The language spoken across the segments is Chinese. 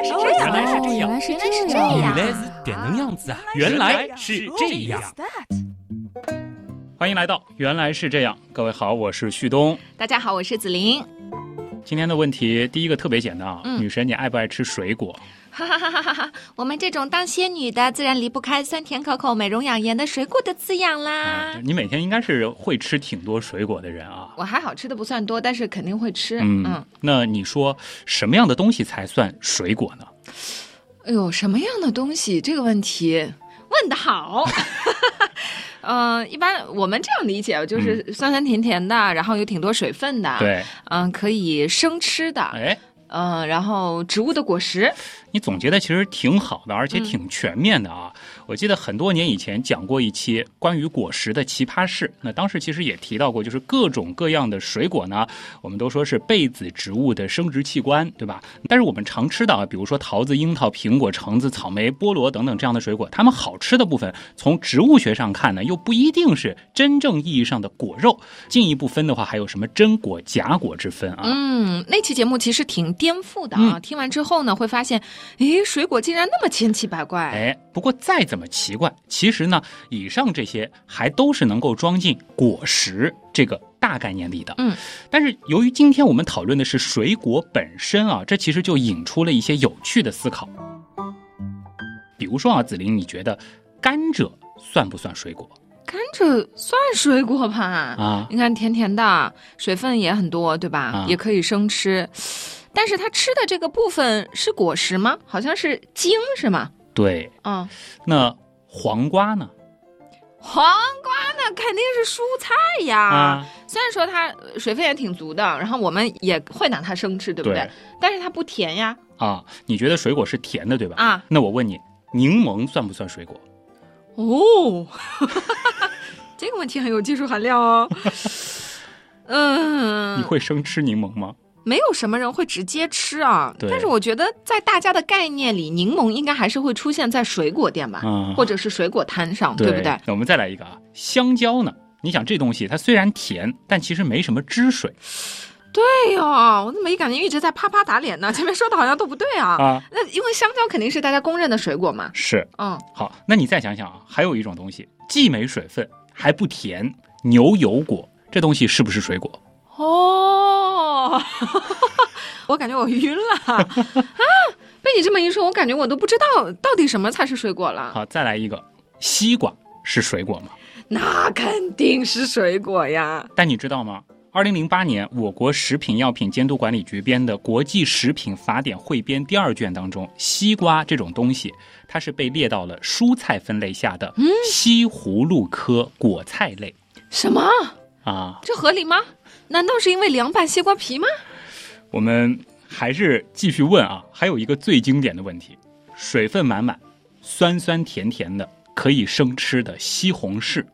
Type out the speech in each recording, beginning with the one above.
来是这样，原来是这样，原来是这原样。来是点能样子啊！原来是这样。欢迎来到《原来是这样》，各位好，我是旭东。大家好，我是子琳。今天的问题，第一个特别简单啊，嗯女神你爱不爱吃水果？哈哈哈哈哈哈！我们这种当仙女的，自然离不开酸甜可口、美容养颜的水果的滋养啦啊。你每天应该是会吃挺多水果的人啊。我还好吃的不算多，但是肯定会吃。嗯，嗯，那你说什么样的东西才算水果呢？哎呦，什么样的东西？这个问题问得好。嗯、一般我们这样理解，就是酸酸甜甜的，然后有挺多水分的。，对，嗯、可以生吃的。哎，嗯、然后植物的果实。你总结的其实挺好的，而且挺全面的啊。我记得很多年以前讲过一期关于果实的奇葩事，那当时其实也提到过，就是各种各样的水果呢，我们都说是被子植物的生殖器官，对吧？但是我们常吃的啊，比如说桃子、樱桃、苹果、橙子、草莓、菠萝等等这样的水果，它们好吃的部分，从植物学上看呢，又不一定是真正意义上的果肉。进一步分的话，还有什么真果、假果之分啊？嗯，那期节目其实挺颠覆的啊！听完之后呢，会发现，诶，水果竟然那么千奇百怪。哎，不过再怎么奇怪，其实呢，以上这些还都是能够装进果实这个大概念里的。嗯，但是由于今天我们讨论的是水果本身啊，这其实就引出了一些有趣的思考。比如说啊，紫琳，你觉得甘蔗算不算水果甘蔗算水果吧？啊？你看甜甜的，水分也很多，对吧？啊也可以生吃。但是它吃的这个部分是果实吗？好像是茎是吗？对，嗯，那黄瓜呢？黄瓜那肯定是蔬菜呀。啊，虽然说它呃水分也挺足的，然后我们也会拿它生吃，对不对？对但是它不甜呀。啊，你觉得水果是甜的，对吧？啊，那我问你，柠檬算不算水果？哦，这个问题很有技术含量哦。嗯，你会生吃柠檬吗？没有什么人会直接吃啊。但是我觉得在大家的概念里，柠檬应该还是会出现在水果店吧，啊或者是水果摊上，对不对？那我们再来一个啊，香蕉呢？你想这东西它虽然甜，但其实没什么汁水对呀、我怎么一感觉一直在啪啪打脸呢？前面说的好像都不对啊。啊。那因为香蕉肯定是大家公认的水果嘛。是，嗯，好，那你再想想啊，还有一种东西，既没水分还不甜，牛油果这东西是不是水果？哦，我感觉我晕了啊！被你这么一说，我感觉我都不知道到底什么才是水果了。好，再来一个，西瓜是水果吗？那肯定是水果呀。但你知道吗？二零零八年，我国食品药品监督管理局编的《国际食品法典汇编》第二卷当中，西瓜这种东西，它是被列到了蔬菜分类下的西葫芦科果菜类什么？啊。这合理吗？难道是因为凉拌西瓜皮吗？我们还是继续问啊，还有一个最经典的问题：水分满满、酸酸甜甜的可以生吃的西红柿，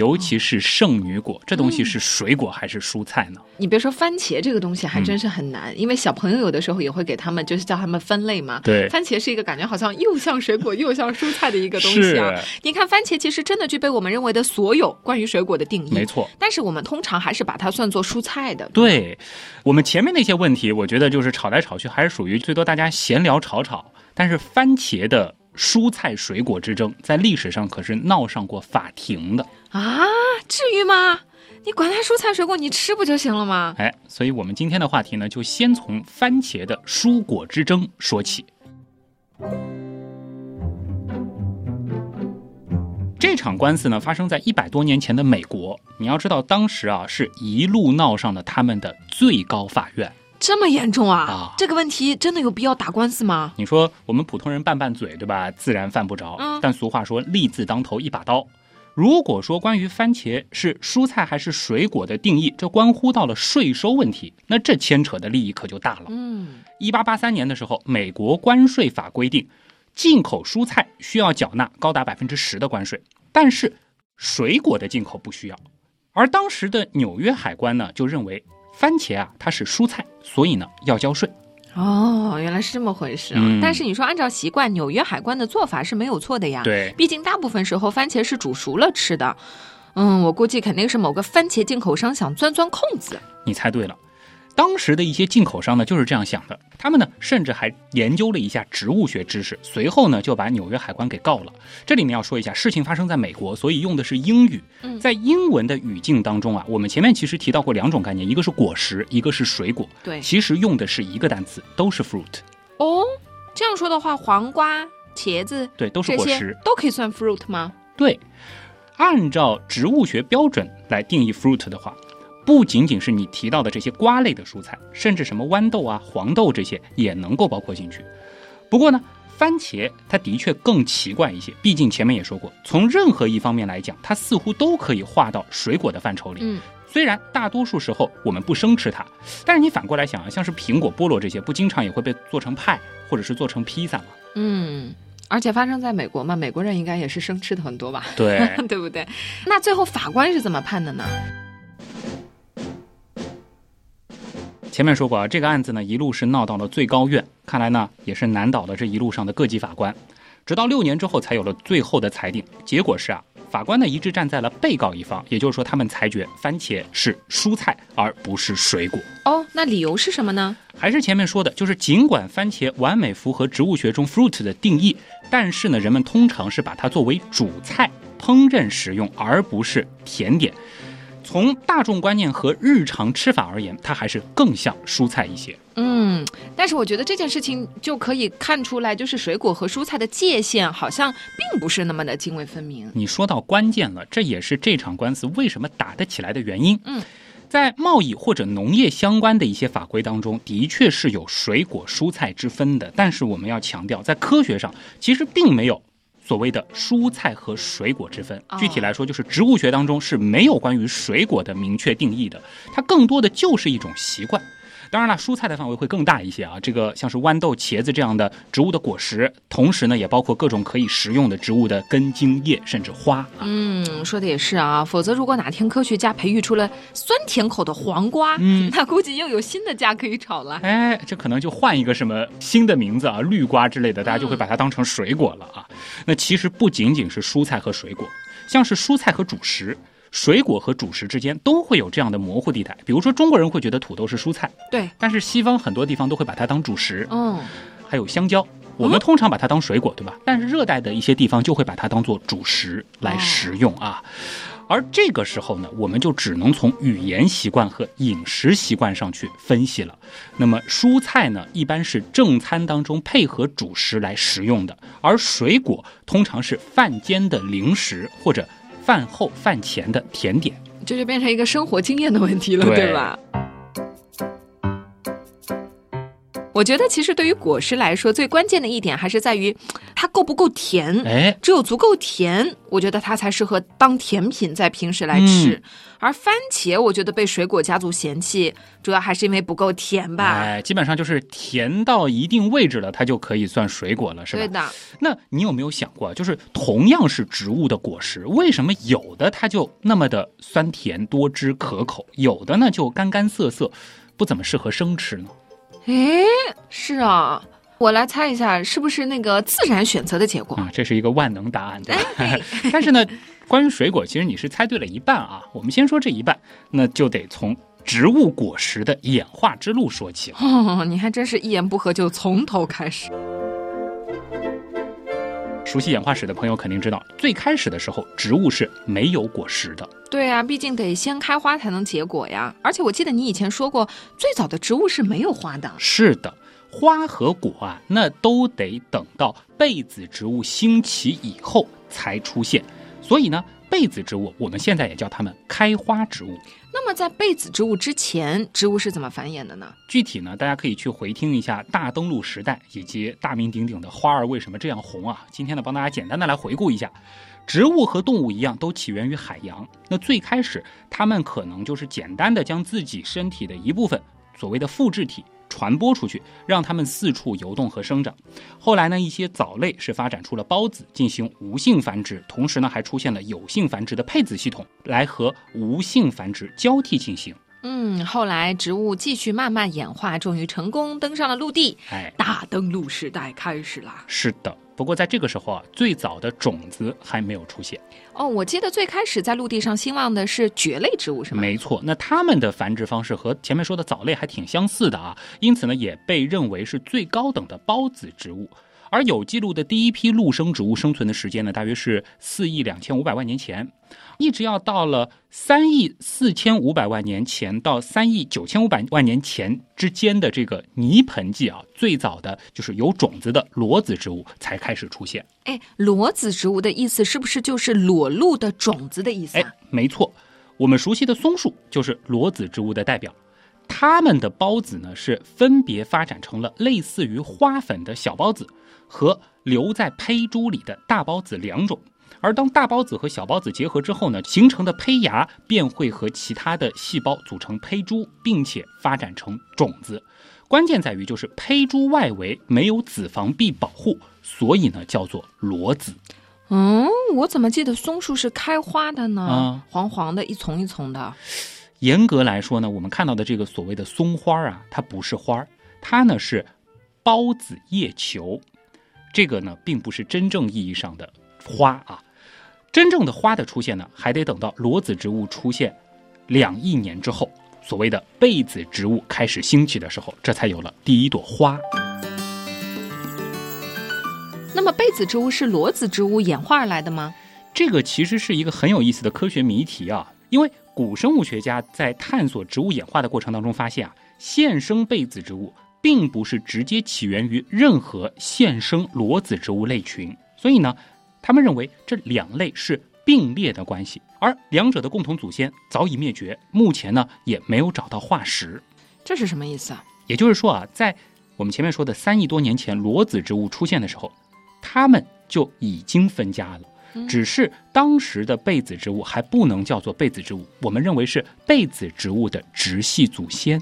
尤其是圣女果，这东西是水果还是蔬菜呢？你别说番茄这个东西还真是很难，因为小朋友有的时候也会给他们就是叫他们分类嘛。对番茄是一个感觉好像又像水果又像蔬菜的一个东西啊。你看番茄其实真的具备我们认为的所有关于水果的定义，没错。但是我们通常还是把它算作蔬菜的。对我们前面那些问题，我觉得就是吵来吵去，还是属于最多大家闲聊吵吵。但是番茄的蔬菜水果之争，在历史上可是闹上过法庭的。啊，至于吗？你管它蔬菜水果，你吃不就行了吗？哎，所以我们今天的话题呢，就先从番茄的蔬果之争说起。这场官司呢，发生在一百多年前的美国。你要知道，当时啊，是一路闹上了他们的最高法院。这么严重啊？啊这个问题真的有必要打官司吗？你说我们普通人拌拌嘴，对吧？自然犯不着。嗯但俗话说，利字当头一把刀。如果说关于番茄是蔬菜还是水果的定义，这关乎到了税收问题，那这牵扯的利益可就大了。嗯，一八八三年的时候，美国关税法规定，进口蔬菜需要缴纳高达百分之十的关税，但是水果的进口不需要。而当时的纽约海关呢，就认为番茄啊它是蔬菜，所以呢要交税。哦，原来是这么回事啊！嗯但是你说按照习惯，纽约海关的做法是没有错的呀。，对，毕竟大部分时候番茄是煮熟了吃的。嗯，我估计肯定是某个番茄进口商想钻钻空子。你猜对了。当时的一些进口商呢就是这样想的，他们呢甚至还研究了一下植物学知识，随后呢就把纽约海关给告了。这里面要说一下，事情发生在美国，所以用的是英语。在英文的语境当中啊，我们前面其实提到过两种概念，一个是果实，一个是水果。对，其实用的是一个单词，都是 fruit。哦，这样说的话，黄瓜、茄子，对，都是果实，都可以算 fruit 吗？对，按照植物学标准来定义 fruit 的话。不仅仅是你提到的这些瓜类的蔬菜，甚至什么豌豆啊、黄豆这些也能够包括进去。不过呢，番茄它的确更奇怪一些，毕竟前面也说过，从任何一方面来讲，它似乎都可以划到水果的范畴里。嗯，虽然大多数时候我们不生吃它，但是你反过来想啊，像是苹果、菠萝这些，不经常也会被做成派或者是做成披萨吗？嗯，而且发生在美国嘛，美国人应该也是生吃的很多吧？对，对不对？那最后法官是怎么判的呢？前面说过啊，这个案子呢一路是闹到了最高院，看来呢也是难倒了这一路上的各级法官，直到六年之后才有了最后的裁定。结果是啊，法官呢一致站在了被告一方，也就是说他们裁决番茄是蔬菜而不是水果。哦，那理由是什么呢？还是前面说的，就是尽管番茄完美符合植物学中 fruit 的定义，但是呢人们通常是把它作为主菜烹饪食用，而不是甜点。从大众观念和日常吃法而言，它还是更像蔬菜一些。嗯，但是我觉得这件事情就可以看出来，就是水果和蔬菜的界限好像并不是那么的泾渭分明。你说到关键了，这也是这场官司为什么打得起来的原因。嗯，在贸易或者农业相关的一些法规当中，的确是有水果蔬菜之分的。但是我们要强调，在科学上其实并没有。所谓的蔬菜和水果之分，具体来说就是植物学当中是没有关于水果的明确定义的，它更多的就是一种习惯。当然了，蔬菜的范围会更大一些啊。这个像是豌豆、茄子这样的植物的果实，同时呢，也包括各种可以食用的植物的根茎叶，甚至花。嗯，说的也是啊。否则，如果哪天科学家培育出了酸甜口的黄瓜，嗯，那估计又有新的家可以炒了。哎，这可能就换一个什么新的名字啊，绿瓜之类的，大家就会把它当成水果了啊。那其实不仅仅是蔬菜和水果，像是蔬菜和主食。水果和主食之间都会有这样的模糊地带，比如说中国人会觉得土豆是蔬菜，对，但是西方很多地方都会把它当主食。嗯，还有香蕉，我们通常把它当水果，对吧？但是热带的一些地方就会把它当做主食来食用啊。而这个时候呢，我们就只能从语言习惯和饮食习惯上去分析了。那么蔬菜呢，一般是正餐当中配合主食来食用的，而水果通常是饭间的零食或者。饭后饭前的甜点，这就变成一个生活经验的问题了，对吧？我觉得其实对于果实来说，最关键的一点还是在于它够不够甜。哎，只有足够甜，我觉得它才适合当甜品在平时来吃。而番茄，我觉得被水果家族嫌弃，主要还是因为不够甜吧？哎，基本上就是甜到一定位置了，它就可以算水果了，是吧？对的。那你有没有想过，就是同样是植物的果实，为什么有的它就那么的酸甜多汁可口，有的呢就干干涩涩，不怎么适合生吃呢？哎，是啊，我来猜一下，是不是那个自然选择的结果啊？这是一个万能答案，对吧？但是呢，关于水果，其实你是猜对了一半啊。我们先说这一半，那就得从植物果实的演化之路说起了。哦，你还真是一言不合就从头开始。熟悉演化史的朋友肯定知道，最开始的时候，植物是没有果实的。对啊，毕竟得先开花才能结果呀。而且我记得你以前说过，最早的植物是没有花的。是的，花和果啊，那都得等到被子植物兴起以后才出现。所以呢。被子植物，我们现在也叫它们开花植物。那么在被子植物之前，植物是怎么繁衍的呢？具体呢，大家可以去回听一下大登陆时代以及大名鼎鼎的花儿为什么这样红啊。今天呢，帮大家简单的来回顾一下，植物和动物一样，都起源于海洋。那最开始，它们可能就是简单的将自己身体的一部分，所谓的复制体。传播出去，让它们四处游动和生长。后来呢，一些藻类是发展出了孢子进行无性繁殖，同时呢，还出现了有性繁殖的配子系统，来和无性繁殖交替进行。嗯，后来植物继续慢慢演化，终于成功登上了陆地，哎，大登陆时代开始了。是的。不过在这个时候啊，最早的种子还没有出现。哦，我记得最开始在陆地上兴旺的是蕨类植物，是吗？没错，那它们的繁殖方式和前面说的藻类还挺相似的啊，因此呢，也被认为是最高等的孢子植物。而有记录的第一批陆生植物生存的时间呢，大约是四亿两千五百万年前，一直要到了三亿四千五百万年前到三亿九千五百万年前之间的这个泥盆纪啊，最早的就是有种子的裸子植物才开始出现。哎，裸子植物的意思是不是就是裸露的种子的意思？哎，没错，我们熟悉的松树就是裸子植物的代表。它们的孢子呢，是分别发展成了类似于花粉的小孢子和留在胚珠里的大孢子两种。而当大孢子和小孢子结合之后呢，形成的胚芽便会和其他的细胞组成胚珠，并且发展成种子。关键在于就是胚珠外围没有子房壁保护，所以呢叫做裸子。嗯，我怎么记得松树是开花的呢？啊黄黄的，一丛一丛的。严格来说呢，我们看到的这个所谓的松花啊，它不是花儿，它呢是孢子叶球，这个呢并不是真正意义上的花啊。真正的花的出现呢，还得等到裸子植物出现两亿年之后，所谓的被子植物开始兴起的时候，这才有了第一朵花。那么被子植物是裸子植物演化而来的吗？这个其实是一个很有意思的科学谜题啊，因为古生物学家在探索植物演化的过程当中发现啊，现生被子植物并不是直接起源于任何现生裸子植物类群，所以呢，他们认为这两类是并列的关系，而两者的共同祖先早已灭绝，目前呢也没有找到化石。这是什么意思啊？也就是说啊，在我们前面说的三亿多年前裸子植物出现的时候，它们就已经分家了。只是当时的被子植物还不能叫做被子植物，我们认为是被子植物的直系祖先。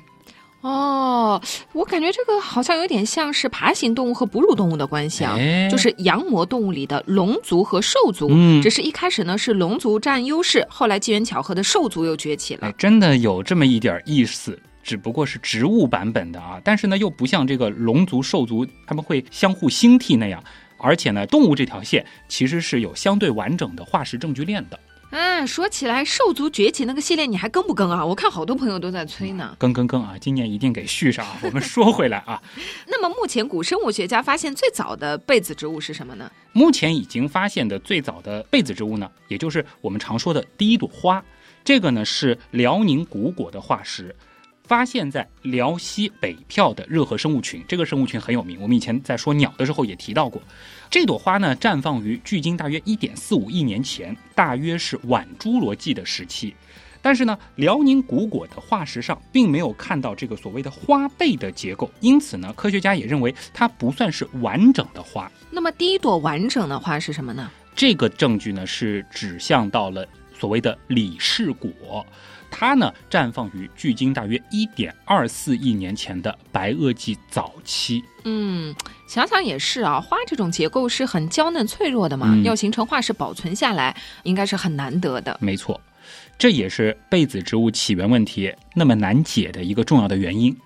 哦，我感觉这个好像有点像是爬行动物和哺乳动物的关系啊，哎就是羊膜动物里的龙族和兽族。嗯只是一开始呢是龙族占优势，后来机缘巧合的兽族又崛起了哎，。真的有这么一点意思，只不过是植物版本的啊。但是呢，又不像这个龙族、兽族他们会相互兴替那样，而且呢，动物这条线其实是有相对完整的化石证据链的。嗯，说起来兽族崛起那个系列你还更不更啊？我看好多朋友都在催呢。更更更啊！今年一定给续上啊！我们说回来啊，那么目前古生物学家发现最早的被子植物是什么呢？目前已经发现的最早的被子植物呢，也就是我们常说的第一朵花，这个呢是辽宁古果的化石，发现在辽西北票的热河生物群。这个生物群很有名，我们以前在说鸟的时候也提到过。这朵花呢，绽放于距今大约一点四五亿年前，大约是晚侏罗纪的时期。但是呢，辽宁古果的化石上并没有看到这个所谓的花背的结构，因此呢，科学家也认为它不算是完整的花。那么第一朵完整的花是什么呢？这个证据呢是指向到了所谓的李氏果，它呢绽放于距今大约一点二四亿年前的白垩纪早期。嗯，想想也是啊，花这种结构是很娇嫩脆弱的嘛，嗯要形成化石保存下来，应该是很难得的。没错，这也是被子植物起源问题那么难解的一个重要的原因。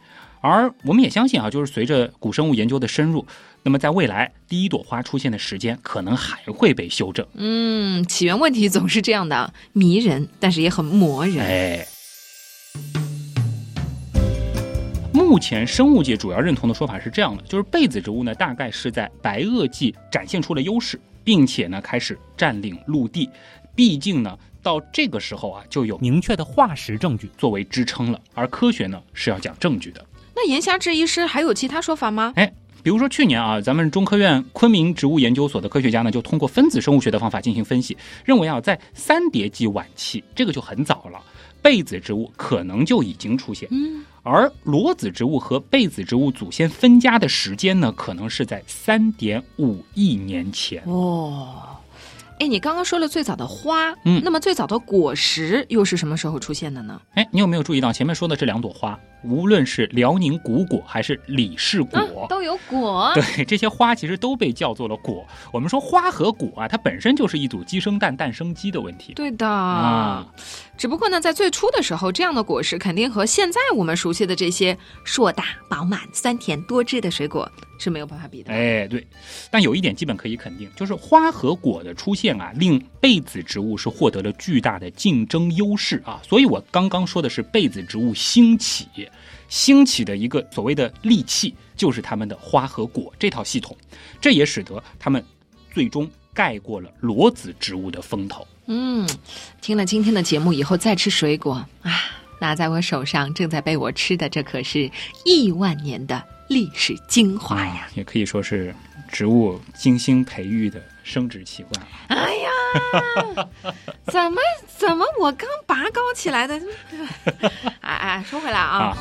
而我们也相信啊，就是随着古生物研究的深入，那么在未来第一朵花出现的时间可能还会被修正。嗯，起源问题总是这样的，迷人，但是也很磨人。哎，目前生物界主要认同的说法是这样的，就是被子植物呢，大概是在白垩纪展现出了优势，并且呢开始占领陆地。毕竟呢，到这个时候啊，就有明确的化石证据作为支撑了。而科学呢是要讲证据的。那言下之意是还有其他说法吗？哎，比如说去年啊，咱们中科院昆明植物研究所的科学家呢，就通过分子生物学的方法进行分析，认为啊，在三叠纪晚期，这个就很早了，被子植物可能就已经出现。嗯，而裸子植物和被子植物祖先分家的时间呢，可能是在三点五亿年前。哦。哎，你刚刚说了最早的花，嗯那么最早的果实又是什么时候出现的呢？哎，你有没有注意到前面说的这两朵花，无论是辽宁古果还是李氏果，啊、都有果。对，这些花其实都被叫做了果。我们说花和果啊，它本身就是一组鸡生蛋，蛋生鸡的问题。对的啊，只不过呢，在最初的时候，这样的果实肯定和现在我们熟悉的这些硕大、饱满、酸甜多汁的水果是没有办法比的。哎，对。但有一点基本可以肯定，就是花和果的出现啊，令被子植物是获得了巨大的竞争优势啊。所以我刚刚说的是被子植物兴起。兴起的一个所谓的利器，就是他们的花和果这套系统，这也使得他们最终盖过了裸子植物的风头。嗯，听了今天的节目以后再吃水果啊，拿在我手上正在被我吃的，这可是亿万年的历史精华呀！也可以说是植物精心培育的生殖器官。哎呀，怎么怎么我刚拔高起来的？哎哎，说回来啊。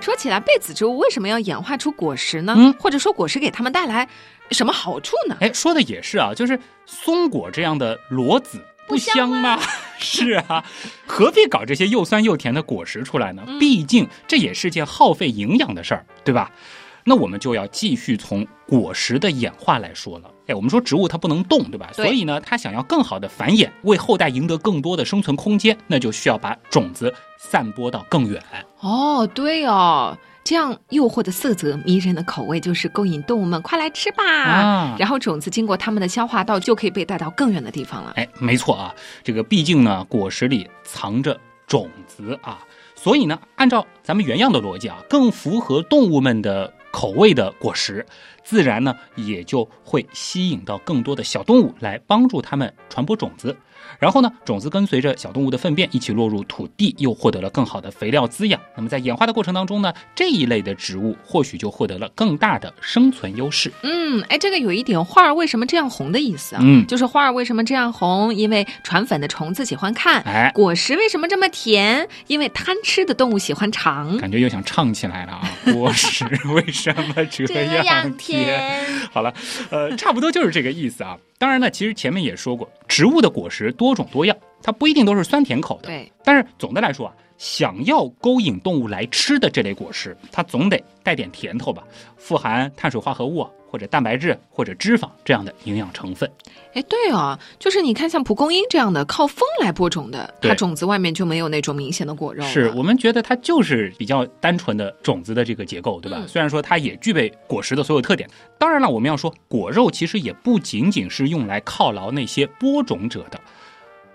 说起来，被子植物为什么要演化出果实呢？嗯，或者说果实给他们带来什么好处呢？哎，说的也是啊，就是松果这样的裸子不香吗？是啊，何必搞这些又酸又甜的果实出来呢？毕竟这也是件耗费营养的事儿，对吧？那我们就要继续从果实的演化来说了。哎，我们说植物它不能动，对吧？对所以呢，它想要更好的繁衍，为后代赢得更多的生存空间，那就需要把种子散播到更远。哦，对哦，这样诱惑的色泽、迷人的口味，就是勾引动物们快来吃吧。啊然后种子经过它们的消化道，就可以被带到更远的地方了。哎，没错啊，这个毕竟呢，果实里藏着种子啊，所以呢，按照咱们原样的逻辑啊，更符合动物们的口味的果实，自然呢也就会吸引到更多的小动物来帮助它们传播种子。然后呢，种子跟随着小动物的粪便一起落入土地，又获得了更好的肥料滋养。那么在演化的过程当中呢，这一类的植物或许就获得了更大的生存优势。嗯，哎，这个有一点花儿为什么这样红的意思啊？嗯就是花儿为什么这样红？因为传粉的虫子喜欢看。哎，果实为什么这么甜？因为贪吃的动物喜欢尝。感觉又想唱起来了啊！果实为什么这样甜？好了，呃，差不多就是这个意思啊。当然呢，其实前面也说过，植物的果实多种多样，它不一定都是酸甜口的。对，但是总的来说啊，想要勾引动物来吃的这类果实，它总得带点甜头吧，富含碳水化合物啊，或者蛋白质或者脂肪这样的营养成分。哎，对哦，就是你看，像蒲公英这样的靠风来播种的，它种子外面就没有那种明显的果肉。是我们觉得它就是比较单纯的种子的这个结构，对吧？嗯虽然说它也具备果实的所有特点，当然了，我们要说果肉其实也不仅仅是用来犒劳那些播种者的。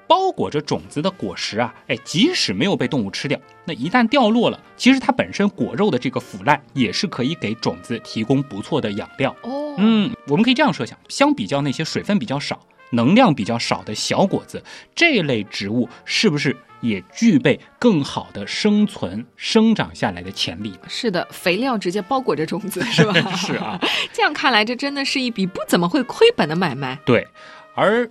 包裹着种子的果实啊，哎，即使没有被动物吃掉，那一旦掉落了，其实它本身果肉的这个腐烂也是可以给种子提供不错的养料。哦，嗯，我们可以这样设想，相比较那些水分比较少、能量比较少的小果子，这类植物是不是也具备更好的生存、生长下来的潜力？是的，肥料直接包裹着种子，是吧？是啊，这样看来，这真的是一笔不怎么会亏本的买卖。对。而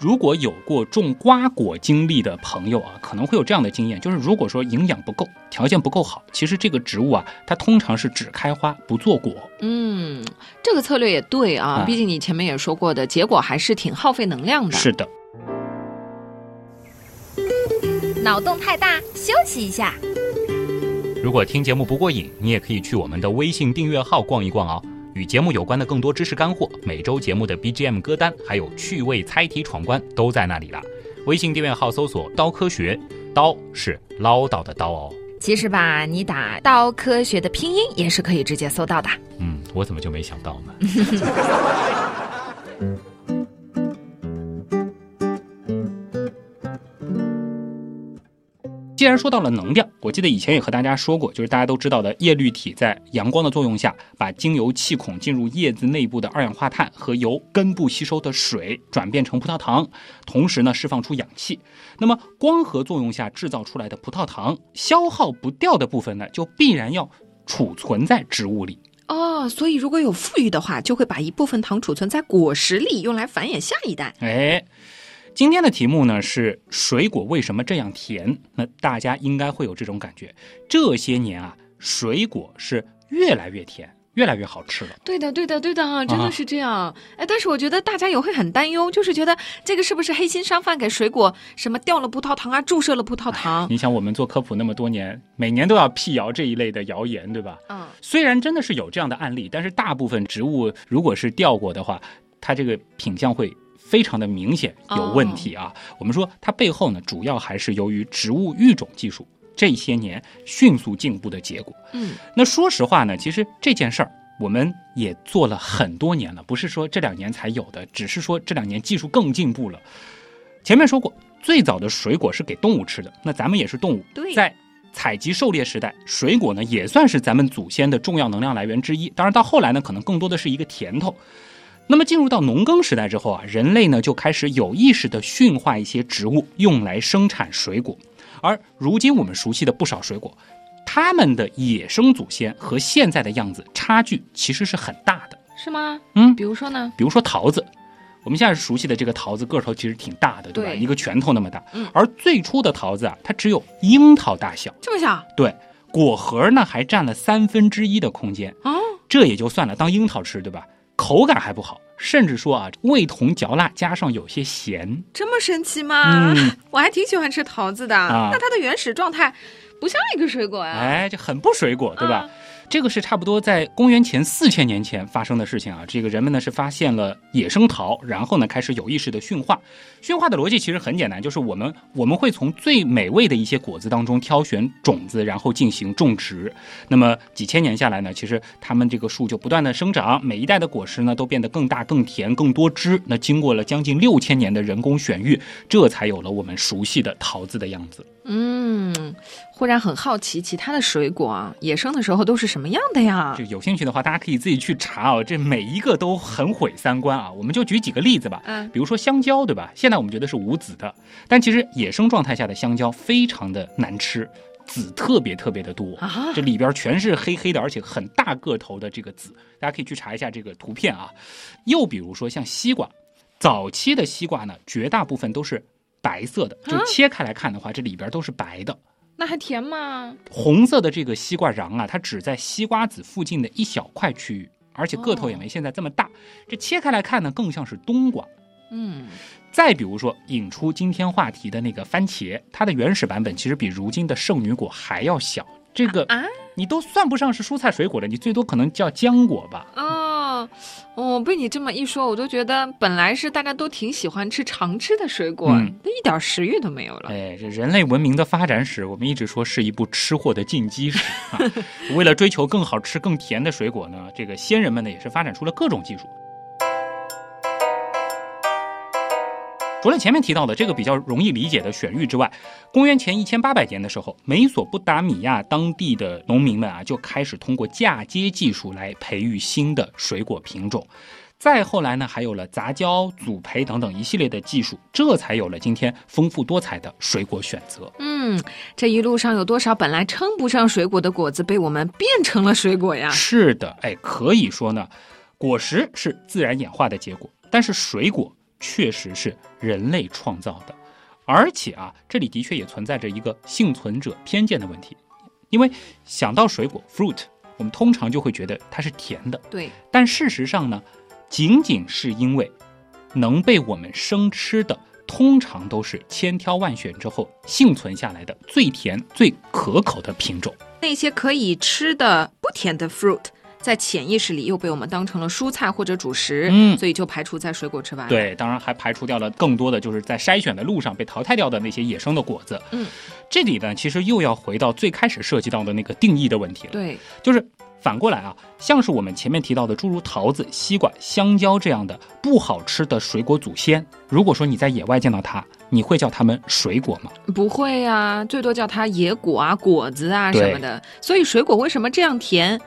如果有过种瓜果经历的朋友啊，可能会有这样的经验，就是如果说营养不够、条件不够好，其实这个植物啊，它通常是只开花不做果。嗯，这个策略也对啊，啊毕竟你前面也说过的，结果还是挺耗费能量的。是的。脑洞太大，休息一下。如果听节目不过瘾，你也可以去我们的微信订阅号逛一逛哦。与节目有关的更多知识干货，每周节目的 BGM 歌单，还有趣味猜题闯关都在那里了。微信订阅号搜索“刀科学”，刀是唠叨的刀哦。其实吧，你打“刀科学”的拼音也是可以直接搜到的。嗯，我怎么就没想到呢？既然说到了能量，我记得以前也和大家说过，就是大家都知道的叶绿体在阳光的作用下，把经由气孔进入叶子内部的二氧化碳和由根部吸收的水转变成葡萄糖，同时呢释放出氧气。那么光合作用下制造出来的葡萄糖消耗不掉的部分呢，就必然要储存在植物里。哦，所以如果有富裕的话，就会把一部分糖储存在果实里，用来繁衍下一代。哎，今天的题目呢是水果为什么这样甜？那大家应该会有这种感觉，这些年啊，水果是越来越甜，越来越好吃了。对的，对的，对的，啊真的是这样。哎，但是我觉得大家也会很担忧，就是觉得这个是不是黑心商贩给水果什么掉了葡萄糖啊，注射了葡萄糖？你想，我们做科普那么多年，每年都要辟谣这一类的谣言，对吧？嗯，虽然真的是有这样的案例，但是大部分植物如果是掉过的话，它这个品相会非常的明显有问题啊。我们说它背后呢，主要还是由于植物育种技术这些年迅速进步的结果。嗯，那说实话呢，其实这件事儿我们也做了很多年了，不是说这两年才有的，只是说这两年技术更进步了。前面说过，最早的水果是给动物吃的，那咱们也是动物，对在采集狩猎时代，水果呢也算是咱们祖先的重要能量来源之一。当然，到后来呢，可能更多的是一个甜头。那么进入到农耕时代之后啊，人类呢就开始有意识地驯化一些植物，用来生产水果。而如今我们熟悉的不少水果，它们的野生祖先和现在的样子差距其实是很大的。是吗？嗯比如说呢？比如说桃子，我们现在熟悉的这个桃子个头其实挺大的，对吧？对一个拳头那么大。嗯而最初的桃子啊，它只有樱桃大小，这么小？对，果核呢还占了三分之一的空间。哦，这也就算了，当樱桃吃，对吧？口感还不好，甚至说啊，味同嚼蜡，加上有些咸。这么神奇吗？嗯，我还挺喜欢吃桃子的。啊那它的原始状态不像一个水果呀、哎，就很不水果，对吧？嗯这个是差不多在公元前四千年前发生的事情啊。这个人们呢是发现了野生桃，然后呢开始有意识的驯化。驯化的逻辑其实很简单，就是我们我们会从最美味的一些果子当中挑选种子，然后进行种植。那么几千年下来呢，其实他们这个树就不断的生长，每一代的果实呢都变得更大、更甜、更多汁。那经过了将近六千年的人工选育，这才有了我们熟悉的桃子的样子。嗯，忽然很好奇，其他的水果啊，野生的时候都是什么样的呀就？有兴趣的话，大家可以自己去查哦。这每一个都很毁三观啊。我们就举几个例子吧，嗯，比如说香蕉，对吧？现在我们觉得是无籽的，但其实野生状态下的香蕉非常的难吃，籽特别特别的多。啊这里边全是黑黑的，而且很大个头的这个籽，大家可以去查一下这个图片啊。又比如说像西瓜，早期的西瓜呢，绝大部分都是白色的，就啊切开来看的话，这里边都是白的。那还甜吗？红色的这个西瓜瓤啊，它只在西瓜籽附近的一小块区域，而且个头也没现在这么大。这切开来看呢，更像是冬瓜。嗯，再比如说，引出今天话题的那个番茄，它的原始版本其实比如今的圣女果还要小。这个啊你都算不上是蔬菜水果了，你最多可能叫浆果吧。哦，哦，被你这么一说，我都觉得本来是大家都挺喜欢吃常吃的水果，嗯那一点食欲都没有了。哎，这人类文明的发展史，我们一直说是一部吃货的进击史啊。为了追求更好吃、更甜的水果呢，这个先人们呢也是发展出了各种技术。除了前面提到的这个比较容易理解的选育之外，公元前一千八百年的时候，美索不达米亚当地的农民们啊就开始通过嫁接技术来培育新的水果品种。再后来呢，还有了杂交、组培等等一系列的技术，这才有了今天丰富多彩的水果选择。嗯，这一路上有多少本来称不上水果的果子被我们变成了水果呀？是的，哎，可以说呢，果实是自然演化的结果，但是水果确实是人类创造的，而且啊，这里的确也存在着一个幸存者偏见的问题，因为想到水果 fruit，我们通常就会觉得它是甜的，对，但事实上呢，仅仅是因为能被我们生吃的，通常都是千挑万选之后幸存下来的最甜、最可口的品种。那些可以吃的不甜的 fruit，在潜意识里又被我们当成了蔬菜或者主食，嗯所以就排除在水果之外。，对，当然还排除掉了更多的就是在筛选的路上被淘汰掉的那些野生的果子。嗯，这里呢，其实又要回到最开始涉及到的那个定义的问题了。对，就是反过来啊，像是我们前面提到的诸如桃子、西瓜、香蕉这样的不好吃的水果祖先，如果说你在野外见到它，你会叫它们水果吗？不会啊，最多叫它野果啊、果子啊什么的。所以水果为什么这样甜？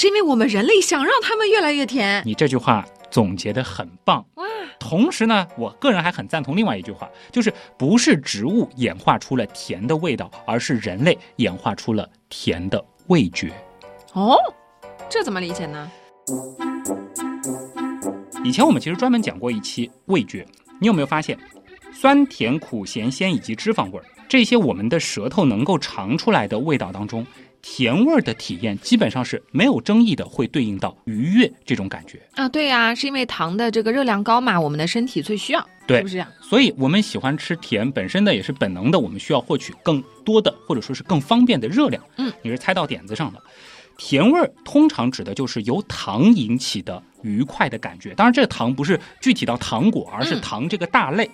是因为我们人类想让它们越来越甜。你这句话总结的很棒。哇，同时呢，我个人还很赞同另外一句话，就是不是植物演化出了甜的味道，而是人类演化出了甜的味觉。哦，这怎么理解呢？以前我们其实专门讲过一期味觉，你有没有发现，酸甜苦咸鲜以及脂肪味儿，这些我们的舌头能够尝出来的味道当中，甜味儿的体验基本上是没有争议的，会对应到愉悦这种感觉。啊，对呀、是因为糖的这个热量高嘛，我们的身体最需要，对是不是这样？所以，我们喜欢吃甜，本身呢也是本能的，我们需要获取更多的或者说是更方便的热量。嗯，你是猜到点子上的。甜味儿通常指的就是由糖引起的愉快的感觉，当然这个糖不是具体到糖果，而是嗯糖这个大类。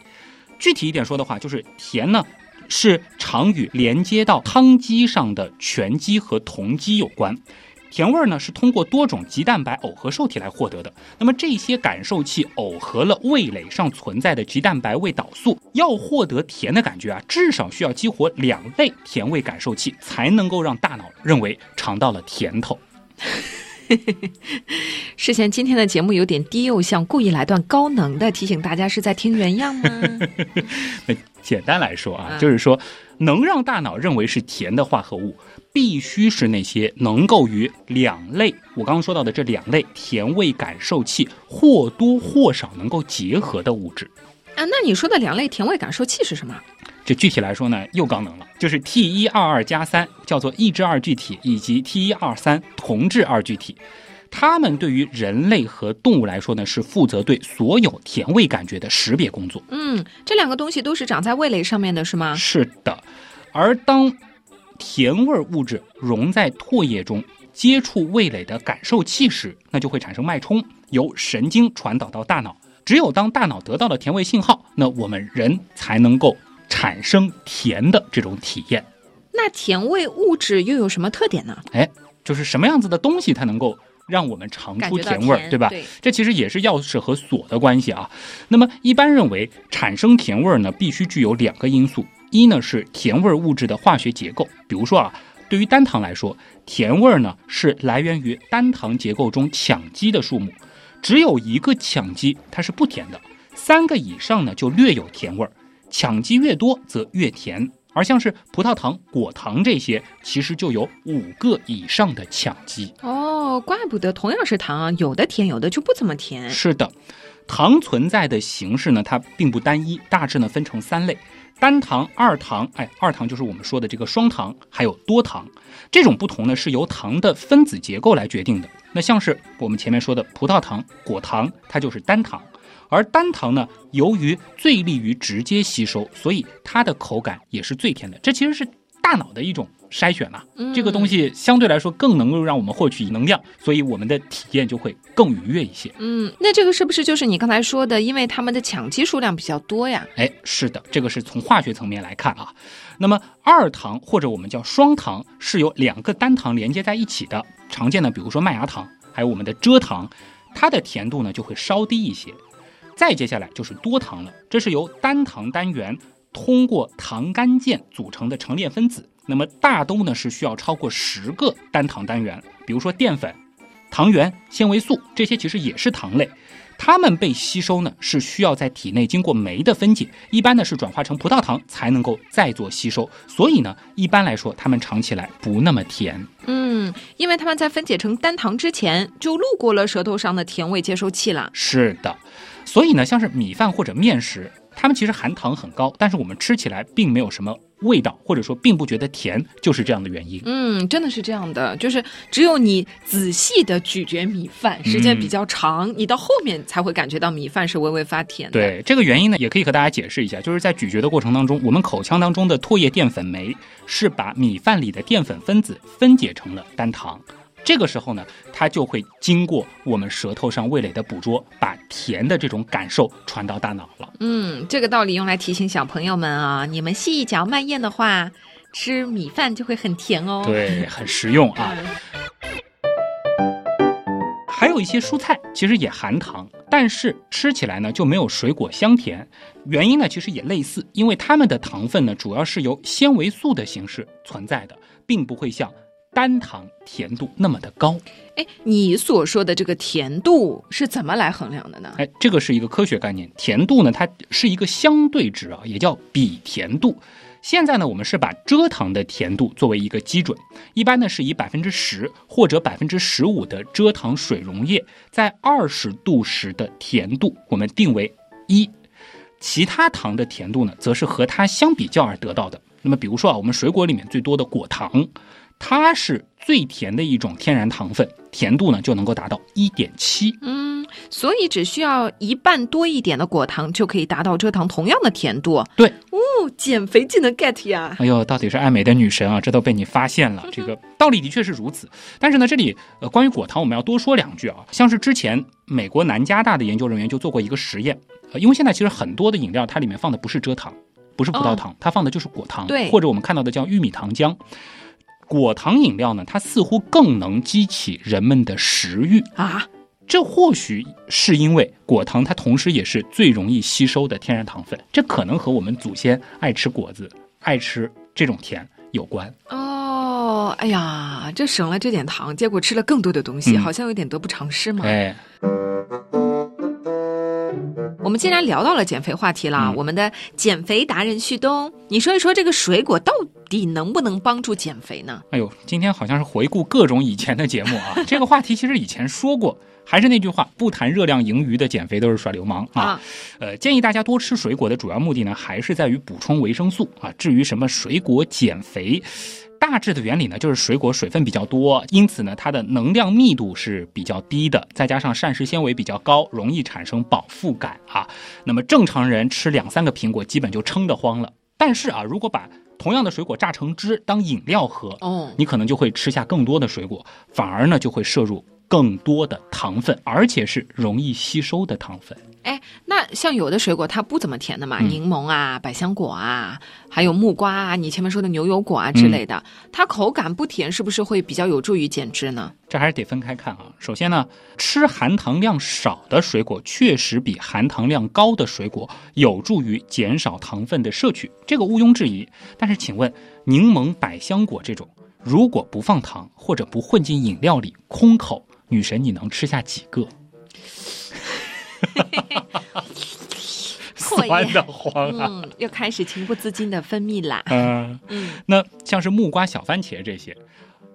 具体一点说的话，就是甜呢是常与连接到汤基上的醛基和酮基有关。甜味儿呢是通过多种肌蛋白耦合受体来获得的。那么这些感受器耦合了味蕾上存在的肌蛋白味导素，要获得甜的感觉啊，至少需要激活两类甜味感受器，才能够让大脑认为尝到了甜头。事先今天的节目有点低幼向，故意来段高能的，提醒大家是在听原样吗？那简单来说啊，嗯就是说能让大脑认为是甜的化合物，必须是那些能够与两类我刚刚说到的这两类甜味感受器或多或少能够结合的物质。啊，那你说的两类甜味感受器是什么？这具体来说呢，又高能了，就是 T 一二二加三叫做抑制二聚体，以及 T 一二三同质二聚体。它们对于人类和动物来说呢，是负责对所有甜味感觉的识别工作。嗯，这两个东西都是长在味蕾上面的，是吗？是的，而当甜味物质溶在唾液中，接触味蕾的感受器时，那就会产生脉冲，由神经传导到大脑。只有当大脑得到了甜味信号，那我们人才能够产生甜的这种体验。那甜味物质又有什么特点呢？哎，就是什么样子的东西它能够让我们尝出甜味儿，对吧？对，这其实也是钥匙和锁的关系啊。那么一般认为，产生甜味儿呢，必须具有两个因素，一呢是甜味儿物质的化学结构，比如说啊，对于单糖来说，甜味儿呢是来源于单糖结构中羟基的数目，只有一个羟基它是不甜的，三个以上呢就略有甜味儿，羟基越多则越甜。而像是葡萄糖、果糖这些，其实就有五个以上的羟基。哦，怪不得同样是糖啊，有的甜，有的就不怎么甜。是的，糖存在的形式呢，它并不单一，大致呢分成三类：单糖、二糖，哎，二糖就是我们说的这个双糖，还有多糖。这种不同呢，是由糖的分子结构来决定的。那像是我们前面说的葡萄糖、果糖，它就是单糖。而单糖呢，由于最利于直接吸收，所以它的口感也是最甜的。这其实是大脑的一种筛选了、嗯这个东西相对来说更能够让我们获取能量，所以我们的体验就会更愉悦一些。嗯，那这个是不是就是你刚才说的，因为它们的羟基数量比较多呀？哎，是的，这个是从化学层面来看啊。那么二糖或者我们叫双糖，是由两个单糖连接在一起的。常见的，比如说麦芽糖，还有我们的蔗糖，它的甜度呢就会稍低一些。再接下来就是多糖了，这是由单糖单元通过糖苷键组成的成链分子。那么大都呢是需要超过十个单糖单元，比如说淀粉、糖原、纤维素这些其实也是糖类。它们被吸收呢，是需要在体内经过酶的分解，一般呢是转化成葡萄糖才能够再做吸收。所以呢，一般来说，它们尝起来不那么甜。嗯，因为它们在分解成单糖之前，就路过了舌头上的甜味接收器了。是的，所以呢，像是米饭或者面食，它们其实含糖很高，但是我们吃起来并没有什么味道，或者说并不觉得甜，就是这样的原因。嗯，真的是这样的，就是只有你仔细的咀嚼米饭，时间比较长，你到后面才会感觉到米饭是微微发甜的。，对这个原因呢，也可以和大家解释一下，就是在咀嚼的过程当中，我们口腔当中的唾液淀粉酶是把米饭里的淀粉分子分解成了单糖。这个时候呢，它就会经过我们舌头上味蕾的捕捉，把甜的这种感受传到大脑了。嗯，这个道理用来提醒小朋友们啊，你们细一嚼慢咽的话，吃米饭就会很甜哦。对，很实用啊。还有一些蔬菜其实也含糖，但是吃起来呢就没有水果香甜。原因呢其实也类似，因为它们的糖分呢主要是由纤维素的形式存在的，并不会像单糖甜度那么的高。哎，你所说的这个甜度是怎么来衡量的呢？哎，这个是一个科学概念，甜度呢它是一个相对值啊，也叫比甜度。现在呢，我们是把蔗糖的甜度作为一个基准，一般呢是以百分之十或者百分之十五的蔗糖水溶液在二十度时的甜度，我们定为一。其他糖的甜度呢，则是和它相比较而得到的。那么比如说啊，我们水果里面最多的果糖，它是最甜的一种天然糖分，甜度呢就能够达到一点七。嗯，所以只需要一半多一点的果糖就可以达到蔗糖同样的甜度。对，哦，减肥技能 get 呀！哎呦，到底是爱美的女神啊，这都被你发现了。这个道理的确是如此，但是呢，这里呃关于果糖我们要多说两句啊。像是之前美国南加大的研究人员就做过一个实验，呃，因为现在其实很多的饮料它里面放的不是蔗糖，不是葡萄糖，它放的就是果糖，对或者我们看到的叫玉米糖浆。果糖饮料呢，它似乎更能激起人们的食欲，啊，这或许是因为果糖它同时也是最容易吸收的天然糖分，这可能和我们祖先爱吃果子、爱吃这种甜有关。哦，哎呀，这省了这点糖，结果吃了更多的东西，嗯好像有点得不偿失嘛。哎，我们既然聊到了减肥话题了，嗯我们的减肥达人旭东，你说一说这个水果到底能不能帮助减肥呢？哎呦，今天好像是回顾各种以前的节目啊。这个话题其实以前说过，还是那句话，不谈热量盈余的减肥都是耍流氓啊。呃，建议大家多吃水果的主要目的呢，还是在于补充维生素啊。至于什么水果减肥，大致的原理呢，就是水果水分比较多，因此呢，它的能量密度是比较低的，再加上膳食纤维比较高，容易产生饱腹感啊。那么正常人吃两三个苹果，基本就撑得慌了。但是啊，如果把同样的水果榨成汁当饮料喝，哦，你可能就会吃下更多的水果，反而呢就会摄入更多的糖分，而且是容易吸收的糖分。哎，那像有的水果它不怎么甜的嘛，嗯柠檬啊、百香果啊，还有木瓜啊，你前面说的牛油果啊之类的，它口感不甜，是不是会比较有助于减脂呢？这还是得分开看啊。首先呢，吃含糖量少的水果确实比含糖量高的水果有助于减少糖分的摄取，这个毋庸置疑。但是，请问柠檬、百香果这种，如果不放糖或者不混进饮料里，空口，女神你能吃下几个？过酸瘾的慌啊！嗯，又开始情不自禁的分泌啦。嗯、嗯，那像是木瓜、小番茄这些，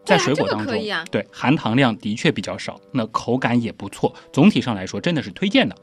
在水果当中，对含糖量的确比较少，那口感也不错。总体上来说，真的是推荐的。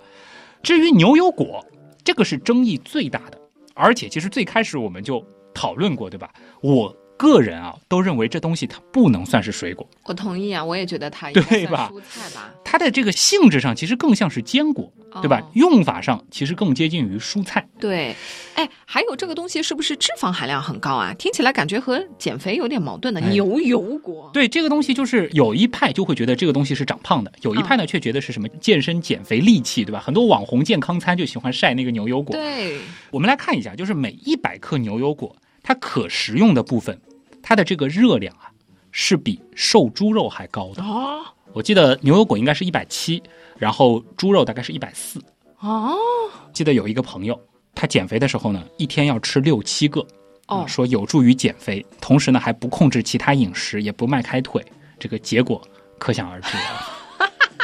至于牛油果，这个是争议最大的，而且其实最开始我们就讨论过，对吧？我个人啊，都认为这东西它不能算是水果，我同意啊，我也觉得它应对该蔬菜吧，它的这个性质上其实更像是坚果，对吧？哦用法上其实更接近于蔬菜。对，哎，还有这个东西是不是脂肪含量很高啊？听起来感觉和减肥有点矛盾的。哎牛油果，对这个东西，就是有一派就会觉得这个东西是长胖的，有一派呢却觉得是什么健身减肥利器，对吧？很多网红健康餐就喜欢晒那个牛油果。对，我们来看一下，就是每一百克牛油果，它可食用的部分，它的这个热量啊，是比瘦猪肉还高的。哦我记得牛油果应该是一百七，然后猪肉大概是一百四。哦记得有一个朋友，他减肥的时候呢，一天要吃六七个，哦啊，说有助于减肥，同时呢还不控制其他饮食，也不迈开腿，这个结果可想而知了。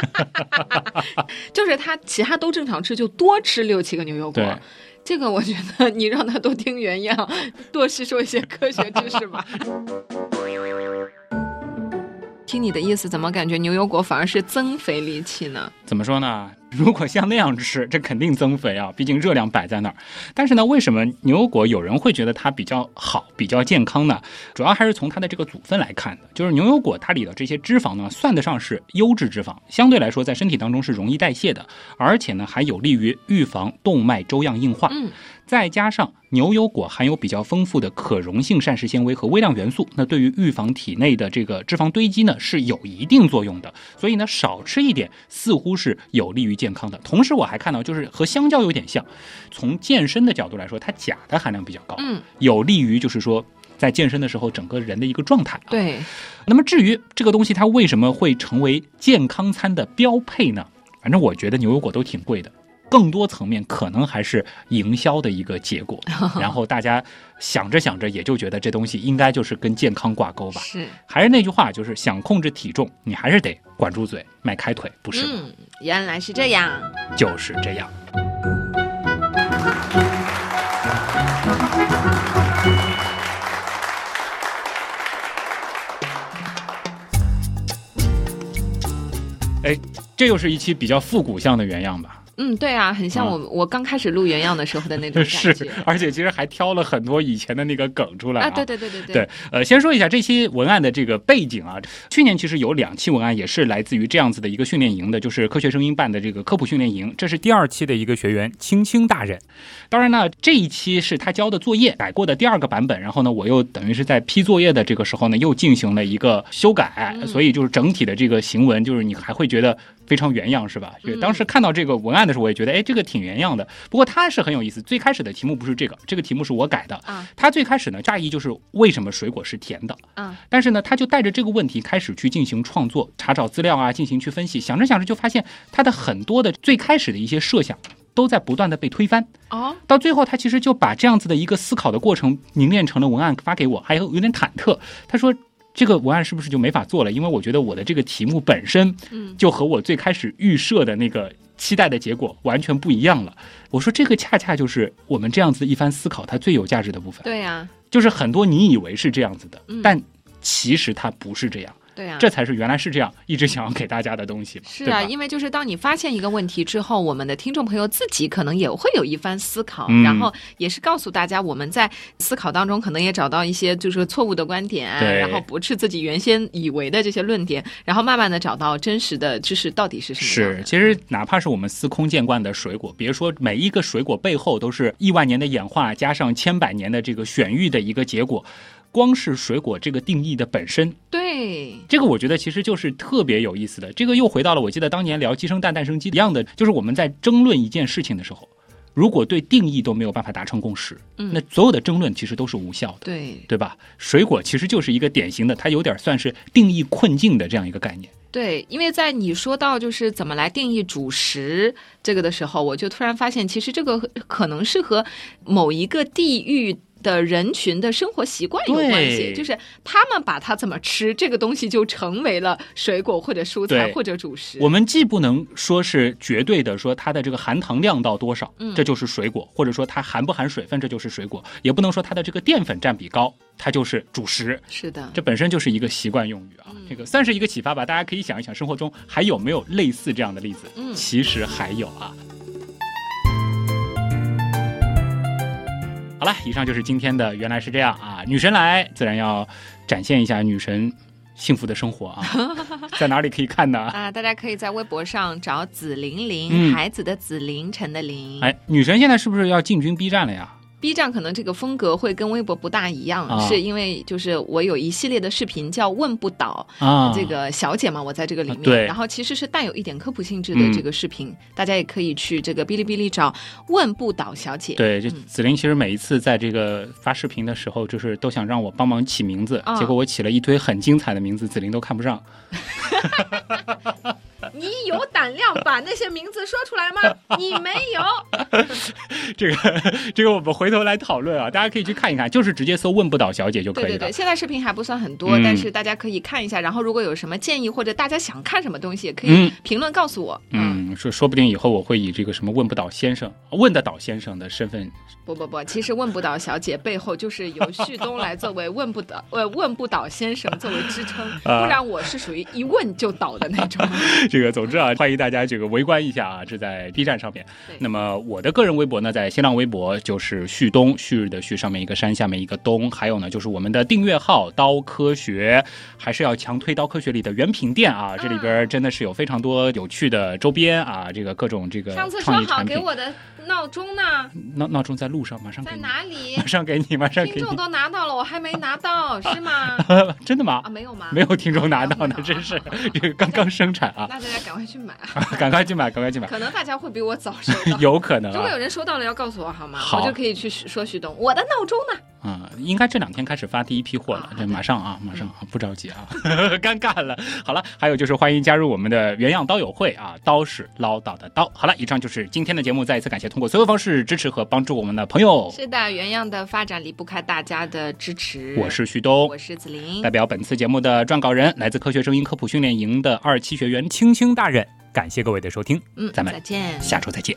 就是他其他都正常吃，就多吃六七个牛油果对。这个我觉得你让他多听原样，多吸收一些科学知识吧。听你的意思，怎么感觉牛油果反而是增肥利器呢？怎么说呢？如果像那样吃，这肯定增肥啊，毕竟热量摆在那儿。但是呢，为什么牛油果有人会觉得它比较好、比较健康呢？主要还是从它的这个组分来看的。就是牛油果它里的这些脂肪呢，算得上是优质脂肪，相对来说在身体当中是容易代谢的，而且呢还有利于预防动脉粥样硬化。再加上牛油果含有比较丰富的可溶性膳食纤维和微量元素，那对于预防体内的这个脂肪堆积呢是有一定作用的。所以呢，少吃一点似乎是有利于健康的。同时，我还看到就是和香蕉有点像，从健身的角度来说，它钾的含量比较高，嗯，有利于就是说。在健身的时候，整个人的一个状态、啊。对，那么至于这个东西它为什么会成为健康餐的标配呢？反正我觉得牛油果都挺贵的，更多层面可能还是营销的一个结果。然后大家想着想着也就觉得这东西应该就是跟健康挂钩吧。是，还是那句话，就是想控制体重，你还是得管住嘴，迈开腿，不是吗？嗯，原来是这样。就是这样。哎，这又是一期比较复古向的原样吧？嗯，对啊，很像啊我、我刚开始录原样的时候的那种 感是觉。，而且其实还挑了很多以前的那个梗出来啊，对对对对对，呃，先说一下这期文案的这个背景啊。去年其实有两期文案也是来自于这样子的一个训练营的，就是科学声音办的这个科普训练营。这是第二期的一个学员青青大人。当然呢，这一期是他交的作业改过的第二个版本，然后呢，我又等于是在批作业的这个时候呢，又进行了一个修改，嗯所以就是整体的这个行文，就是你还会觉得非常原样，是吧？就嗯当时看到这个文案的时候，我也觉得，哎，这个挺原样的。不过它是很有意思，最开始的题目不是这个，这个题目是我改的。啊它最开始呢，乍一就是为什么水果是甜的？啊但是呢，他就带着这个问题开始去进行创作，查找资料啊，进行去分析。想着想着就发现他的很多的最开始的一些设想都在不断的被推翻。哦到最后，他其实就把这样子的一个思考的过程凝练成了文案发给我，还有有点忐忑。他说。这个文案是不是就没法做了？因为我觉得我的这个题目本身嗯就和我最开始预设的那个期待的结果完全不一样了。我说这个恰恰就是我们这样子一番思考它最有价值的部分。对呀、就是很多你以为是这样子的，嗯但其实它不是这样，对啊、这才是原来是这样，一直想要给大家的东西嘛。是啊，因为就是当你发现一个问题之后，我们的听众朋友自己可能也会有一番思考，嗯然后也是告诉大家，我们在思考当中可能也找到一些就是错误的观点，然后驳斥自己原先以为的这些论点，然后慢慢的找到真实的知识到底是什么是，其实哪怕是我们司空见惯的水果，别说每一个水果背后都是亿万年的演化，加上千百年的这个选育的一个结果，光是水果这个定义的本身，对，这个我觉得其实就是特别有意思的。这个又回到了我记得当年聊鸡生蛋，蛋生鸡一样的，就是我们在争论一件事情的时候，如果对定义都没有办法达成共识，嗯那所有的争论其实都是无效的。对对吧？水果其实就是一个典型的，它有点算是定义困境的这样一个概念。对，因为在你说到就是怎么来定义主食这个的时候，我就突然发现，其实这个可能是和某一个地域。的人群的生活习惯有关系，就是他们把它怎么吃，这个东西就成为了水果或者蔬菜或者主食。我们既不能说是绝对的说它的这个含糖量到多少，嗯这就是水果，或者说它含不含水分，这就是水果，也不能说它的这个淀粉占比高，它就是主食。是的，这本身就是一个习惯用语啊，嗯这个算是一个启发吧。大家可以想一想，生活中还有没有类似这样的例子？嗯其实还有啊。好了，以上就是今天的原来是这样啊。女神来，自然要展现一下女神幸福的生活啊，在哪里可以看呢？啊，大家可以在微博上找紫玲玲，嗯孩子的紫，凌晨的凌。哎，女神现在是不是要进军 B 站了呀？B 站可能这个风格会跟微博不大一样，啊。是因为就是我有一系列的视频叫“问不倒”，啊，这个小姐嘛，我在这个里面，对。然后其实是带有一点科普性质的嗯。这个视频，大家也可以去这个哔哩哔哩找“问不倒小姐”。对，这嗯紫菱其实每一次在这个发视频的时候，就是都想让我帮忙起名字，啊。结果我起了一堆很精彩的名字，紫菱都看不上。你有胆量把那些名字说出来吗？你没有。这个这个我们回头来讨论啊，大家可以去看一看，就是直接搜“问不倒小姐”就可以了。对对对，现在视频还不算很多，嗯但是大家可以看一下。然后如果有什么建议或者大家想看什么东西，也可以嗯评论告诉我。嗯，说说不定以后我会以这个什么问不倒先生、问得倒先生的身份，不不不，其实问不倒小姐背后就是由旭东来作为问不倒呃问不倒先生作为支撑，啊不然我是属于一问就倒的那种。这个总之啊，欢迎大家这个围观一下啊，这在 B 站上面对。那么我的个人微博呢，在新浪微博就是旭东，旭日的旭上面一个山，下面一个东，还有呢就是我们的订阅号刀科学，还是要强推刀科学里的原品店啊，这里边真的是有非常多有趣的周边啊，这个各种这个上次说。好给我的闹钟呢，闹闹钟在路上，马上给在，哪里马？上给你，马上给你听众。都拿到了，我还没拿到，是吗？真的吗啊，？没有吗？没有听众拿到呢，啊真是这个刚刚生产啊，家赶快去买，赶快去买，赶快去买，可能大家会比我早收到。有可能啊如果有人收到了，要告诉我好吗？好我就可以去说徐东，我的闹钟呢？啊、应该这两天开始发第一批货了啊，这马上啊，马上啊，不着急啊，尴尬了。好了，还有就是欢迎加入我们的原样刀友会啊，刀是唠叨的刀。好了，以上就是今天的节目，再一次感谢通过所有方式支持和帮助我们的朋友，是的，原样的发展离不开大家的支持。我是旭东我。是子林代，表本次节目的撰稿人，来自科学声音科普训练营的二期学员青青大人，感谢各位的收听，嗯，咱们再见。下周再见。